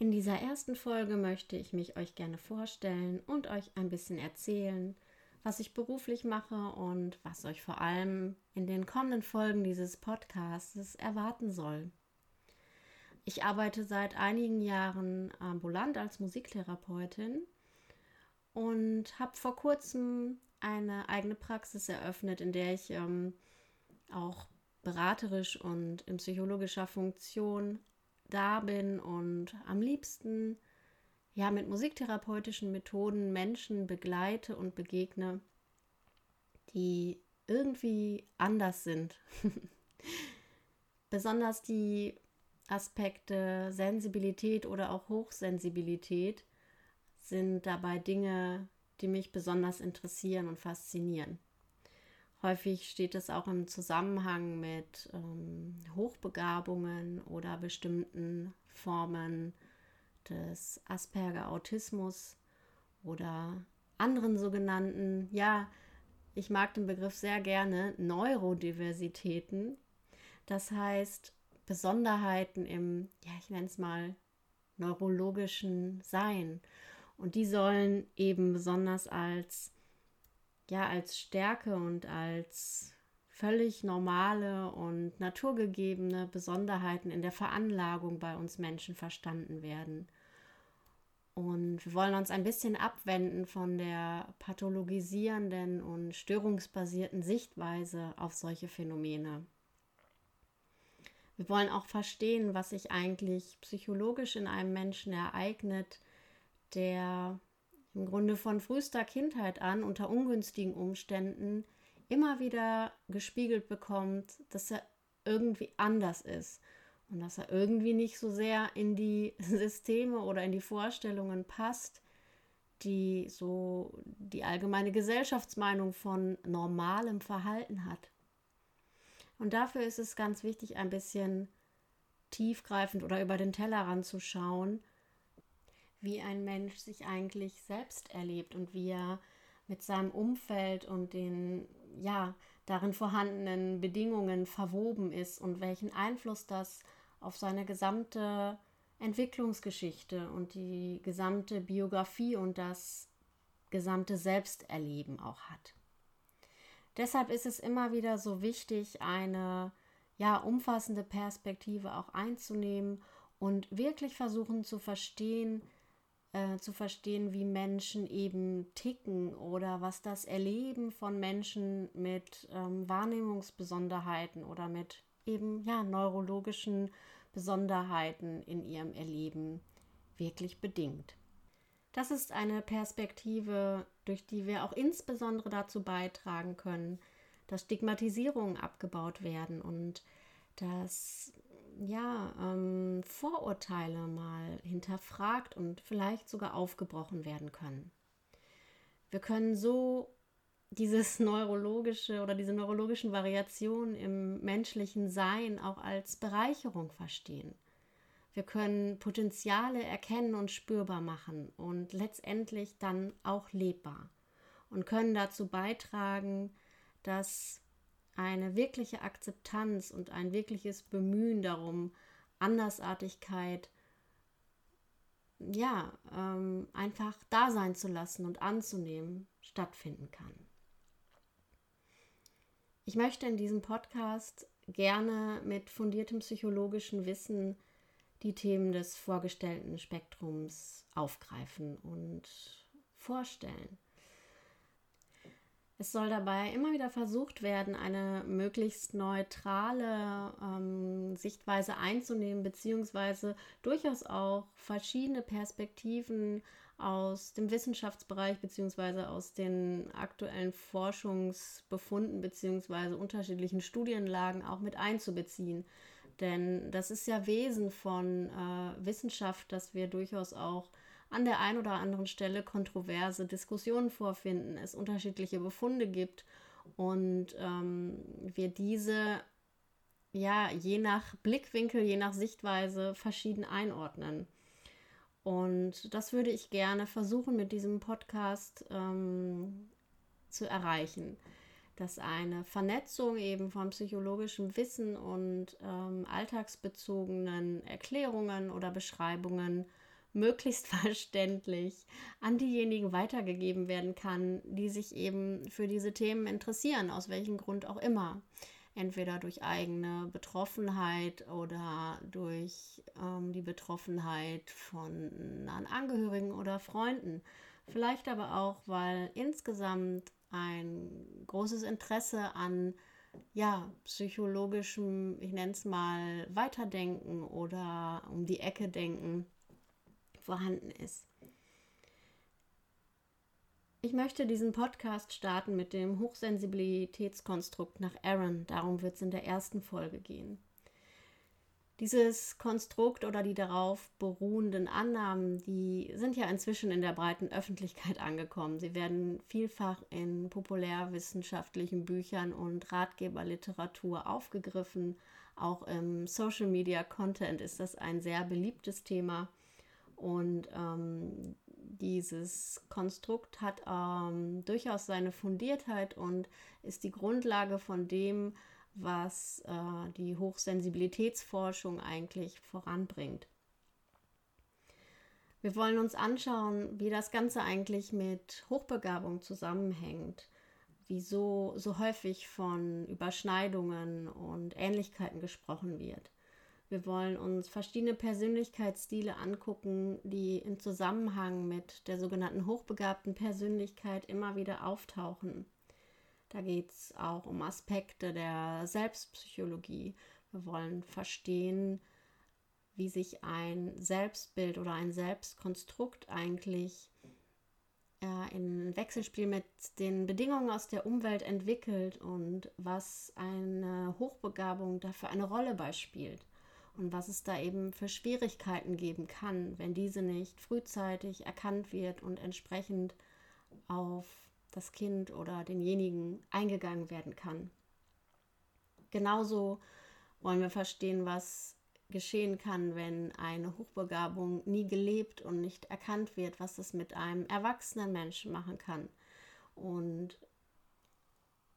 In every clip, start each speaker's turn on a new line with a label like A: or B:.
A: In dieser ersten Folge möchte ich mich euch gerne vorstellen und euch ein bisschen erzählen, was ich beruflich mache und was euch vor allem in den kommenden Folgen dieses Podcasts erwarten soll. Ich arbeite seit einigen Jahren ambulant als Musiktherapeutin und habe vor kurzem eine eigene Praxis eröffnet, in der ich ähm, auch beraterisch und in psychologischer Funktion da bin und am liebsten ja mit musiktherapeutischen Methoden Menschen begleite und begegne, die irgendwie anders sind. Besonders die Aspekte Sensibilität oder auch Hochsensibilität sind dabei Dinge, die mich besonders interessieren und faszinieren. Häufig steht es auch im Zusammenhang mit ähm, Hochbegabungen oder bestimmten Formen des Asperger-Autismus oder anderen sogenannten, ja, ich mag den Begriff sehr gerne, Neurodiversitäten. Das heißt, Besonderheiten im, ja, ich nenne es mal, neurologischen Sein. Und die sollen eben besonders als ja als Stärke und als völlig normale und naturgegebene Besonderheiten in der Veranlagung bei uns Menschen verstanden werden. Und wir wollen uns ein bisschen abwenden von der pathologisierenden und störungsbasierten Sichtweise auf solche Phänomene. Wir wollen auch verstehen, was sich eigentlich psychologisch in einem Menschen ereignet, der im Grunde von frühester Kindheit an unter ungünstigen Umständen immer wieder gespiegelt bekommt, dass er irgendwie anders ist und dass er irgendwie nicht so sehr in die Systeme oder in die Vorstellungen passt, die so die allgemeine Gesellschaftsmeinung von normalem Verhalten hat. Und dafür ist es ganz wichtig, ein bisschen tiefgreifend oder über den Tellerrand zu schauen wie ein Mensch sich eigentlich selbst erlebt und wie er mit seinem Umfeld und den ja darin vorhandenen Bedingungen verwoben ist und welchen Einfluss das auf seine gesamte Entwicklungsgeschichte und die gesamte Biografie und das gesamte Selbsterleben auch hat. Deshalb ist es immer wieder so wichtig, eine ja umfassende Perspektive auch einzunehmen und wirklich versuchen zu verstehen, äh, zu verstehen, wie Menschen eben ticken oder was das Erleben von Menschen mit ähm, Wahrnehmungsbesonderheiten oder mit eben ja neurologischen Besonderheiten in ihrem Erleben wirklich bedingt. Das ist eine Perspektive, durch die wir auch insbesondere dazu beitragen können, dass Stigmatisierungen abgebaut werden und dass ja ähm, Vorurteile mal hinterfragt und vielleicht sogar aufgebrochen werden können. Wir können so dieses neurologische oder diese neurologischen Variationen im menschlichen Sein auch als Bereicherung verstehen. Wir können Potenziale erkennen und spürbar machen und letztendlich dann auch lebbar und können dazu beitragen, dass eine wirkliche Akzeptanz und ein wirkliches Bemühen darum, Andersartigkeit ja, ähm, einfach da sein zu lassen und anzunehmen, stattfinden kann. Ich möchte in diesem Podcast gerne mit fundiertem psychologischen Wissen die Themen des vorgestellten Spektrums aufgreifen und vorstellen. Es soll dabei immer wieder versucht werden, eine möglichst neutrale ähm, Sichtweise einzunehmen, beziehungsweise durchaus auch verschiedene Perspektiven aus dem Wissenschaftsbereich, beziehungsweise aus den aktuellen Forschungsbefunden, beziehungsweise unterschiedlichen Studienlagen auch mit einzubeziehen. Denn das ist ja Wesen von äh, Wissenschaft, dass wir durchaus auch an der einen oder anderen Stelle kontroverse Diskussionen vorfinden, es unterschiedliche Befunde gibt und ähm, wir diese ja je nach Blickwinkel, je nach Sichtweise verschieden einordnen. Und das würde ich gerne versuchen mit diesem Podcast ähm, zu erreichen, dass eine Vernetzung eben von psychologischem Wissen und ähm, alltagsbezogenen Erklärungen oder Beschreibungen möglichst verständlich an diejenigen weitergegeben werden kann, die sich eben für diese Themen interessieren, aus welchem Grund auch immer. Entweder durch eigene Betroffenheit oder durch ähm, die Betroffenheit von nahen Angehörigen oder Freunden. Vielleicht aber auch, weil insgesamt ein großes Interesse an ja, psychologischem, ich nenne es mal, Weiterdenken oder um die Ecke denken vorhanden ist. Ich möchte diesen Podcast starten mit dem Hochsensibilitätskonstrukt nach Aaron. Darum wird es in der ersten Folge gehen. Dieses Konstrukt oder die darauf beruhenden Annahmen, die sind ja inzwischen in der breiten Öffentlichkeit angekommen. Sie werden vielfach in populärwissenschaftlichen Büchern und Ratgeberliteratur aufgegriffen. Auch im Social Media Content ist das ein sehr beliebtes Thema. Und ähm, dieses Konstrukt hat ähm, durchaus seine Fundiertheit und ist die Grundlage von dem, was äh, die Hochsensibilitätsforschung eigentlich voranbringt. Wir wollen uns anschauen, wie das Ganze eigentlich mit Hochbegabung zusammenhängt, wieso so häufig von Überschneidungen und Ähnlichkeiten gesprochen wird. Wir wollen uns verschiedene Persönlichkeitsstile angucken, die im Zusammenhang mit der sogenannten hochbegabten Persönlichkeit immer wieder auftauchen. Da geht es auch um Aspekte der Selbstpsychologie. Wir wollen verstehen, wie sich ein Selbstbild oder ein Selbstkonstrukt eigentlich äh, in Wechselspiel mit den Bedingungen aus der Umwelt entwickelt und was eine Hochbegabung dafür eine Rolle beispielt und was es da eben für Schwierigkeiten geben kann, wenn diese nicht frühzeitig erkannt wird und entsprechend auf das Kind oder denjenigen eingegangen werden kann. Genauso wollen wir verstehen, was geschehen kann, wenn eine Hochbegabung nie gelebt und nicht erkannt wird, was es mit einem erwachsenen Menschen machen kann. Und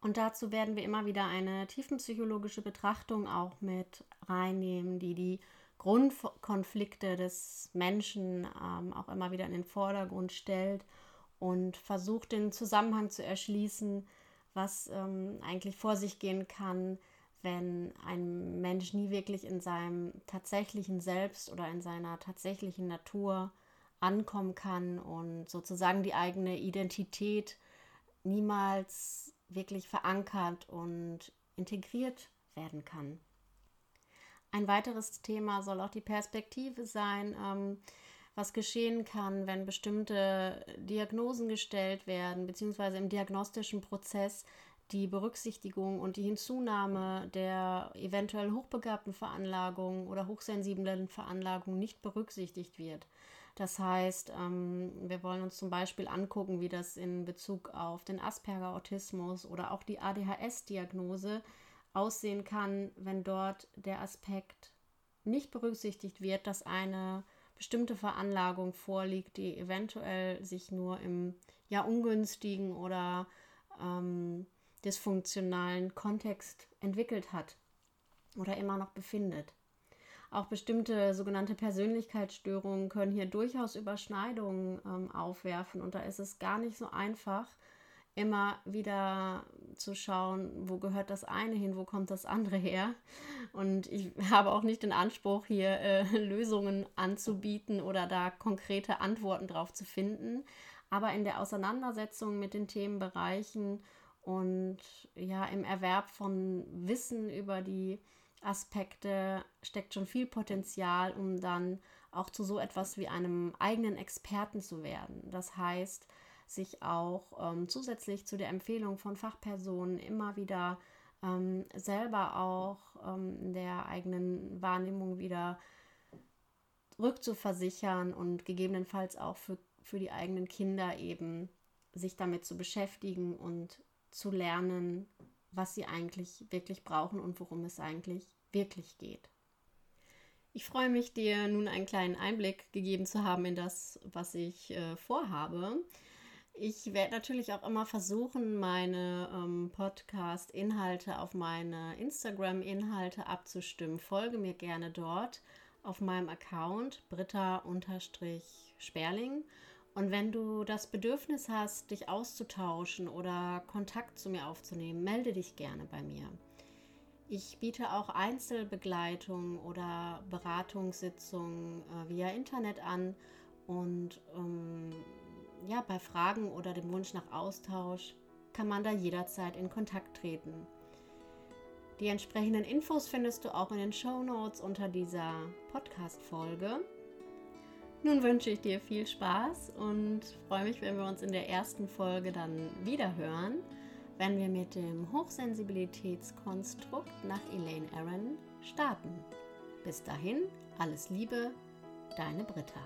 A: und dazu werden wir immer wieder eine tiefenpsychologische Betrachtung auch mit reinnehmen, die die Grundkonflikte des Menschen ähm, auch immer wieder in den Vordergrund stellt und versucht den Zusammenhang zu erschließen, was ähm, eigentlich vor sich gehen kann, wenn ein Mensch nie wirklich in seinem tatsächlichen Selbst oder in seiner tatsächlichen Natur ankommen kann und sozusagen die eigene Identität niemals wirklich verankert und integriert werden kann. Ein weiteres Thema soll auch die Perspektive sein, ähm, was geschehen kann, wenn bestimmte Diagnosen gestellt werden, beziehungsweise im diagnostischen Prozess die Berücksichtigung und die Hinzunahme der eventuell hochbegabten Veranlagung oder hochsensiblen Veranlagung nicht berücksichtigt wird. Das heißt, ähm, wir wollen uns zum Beispiel angucken, wie das in Bezug auf den Asperger-Autismus oder auch die ADHS-Diagnose aussehen kann, wenn dort der Aspekt nicht berücksichtigt wird, dass eine bestimmte Veranlagung vorliegt, die eventuell sich nur im ja ungünstigen oder ähm, dysfunktionalen Kontext entwickelt hat oder immer noch befindet. Auch bestimmte sogenannte Persönlichkeitsstörungen können hier durchaus Überschneidungen ähm, aufwerfen und da ist es gar nicht so einfach, immer wieder zu schauen, wo gehört das eine hin, wo kommt das andere her. Und ich habe auch nicht den Anspruch, hier äh, Lösungen anzubieten oder da konkrete Antworten drauf zu finden. Aber in der Auseinandersetzung mit den Themenbereichen und ja, im Erwerb von Wissen über die Aspekte steckt schon viel Potenzial, um dann auch zu so etwas wie einem eigenen Experten zu werden. Das heißt, sich auch ähm, zusätzlich zu der Empfehlung von Fachpersonen immer wieder ähm, selber auch ähm, der eigenen Wahrnehmung wieder rückzuversichern und gegebenenfalls auch für, für die eigenen Kinder eben sich damit zu beschäftigen und zu lernen, was sie eigentlich wirklich brauchen und worum es eigentlich wirklich geht. Ich freue mich, dir nun einen kleinen Einblick gegeben zu haben in das, was ich äh, vorhabe. Ich werde natürlich auch immer versuchen, meine ähm, Podcast-Inhalte auf meine Instagram-Inhalte abzustimmen. Folge mir gerne dort auf meinem Account britta-sperling. Und wenn du das Bedürfnis hast, dich auszutauschen oder Kontakt zu mir aufzunehmen, melde dich gerne bei mir. Ich biete auch Einzelbegleitung oder Beratungssitzungen äh, via Internet an und ähm, ja, bei Fragen oder dem Wunsch nach Austausch kann man da jederzeit in Kontakt treten. Die entsprechenden Infos findest du auch in den Show Notes unter dieser Podcast-Folge. Nun wünsche ich dir viel Spaß und freue mich, wenn wir uns in der ersten Folge dann wieder hören, wenn wir mit dem Hochsensibilitätskonstrukt nach Elaine Aaron starten. Bis dahin, alles Liebe, deine Britta.